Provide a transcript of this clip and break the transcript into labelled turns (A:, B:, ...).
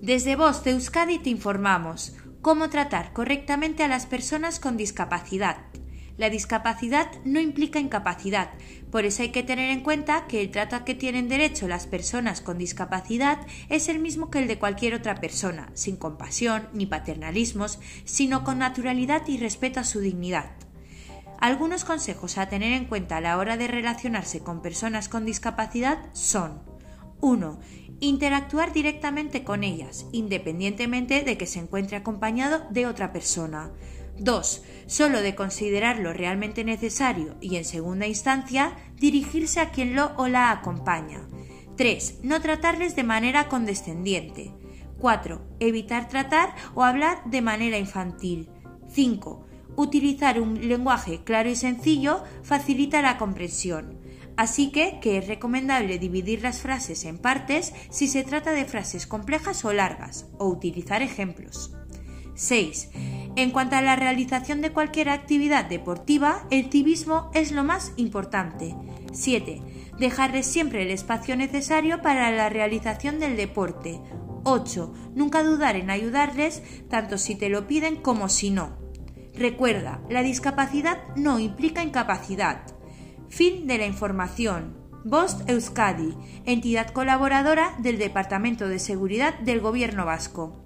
A: Desde Voz de Euskadi te informamos cómo tratar correctamente a las personas con discapacidad. La discapacidad no implica incapacidad, por eso hay que tener en cuenta que el trato a que tienen derecho las personas con discapacidad es el mismo que el de cualquier otra persona, sin compasión ni paternalismos, sino con naturalidad y respeto a su dignidad. Algunos consejos a tener en cuenta a la hora de relacionarse con personas con discapacidad son 1. Interactuar directamente con ellas, independientemente de que se encuentre acompañado de otra persona. 2. Solo de considerarlo realmente necesario y, en segunda instancia, dirigirse a quien lo o la acompaña. 3. No tratarles de manera condescendiente. 4. Evitar tratar o hablar de manera infantil. 5. Utilizar un lenguaje claro y sencillo facilita la comprensión. Así que, que es recomendable dividir las frases en partes si se trata de frases complejas o largas, o utilizar ejemplos. 6. En cuanto a la realización de cualquier actividad deportiva, el civismo es lo más importante. 7. Dejarles siempre el espacio necesario para la realización del deporte. 8. Nunca dudar en ayudarles, tanto si te lo piden como si no. Recuerda, la discapacidad no implica incapacidad. Fin de la información. Bost Euskadi, entidad colaboradora del Departamento de Seguridad del Gobierno Vasco.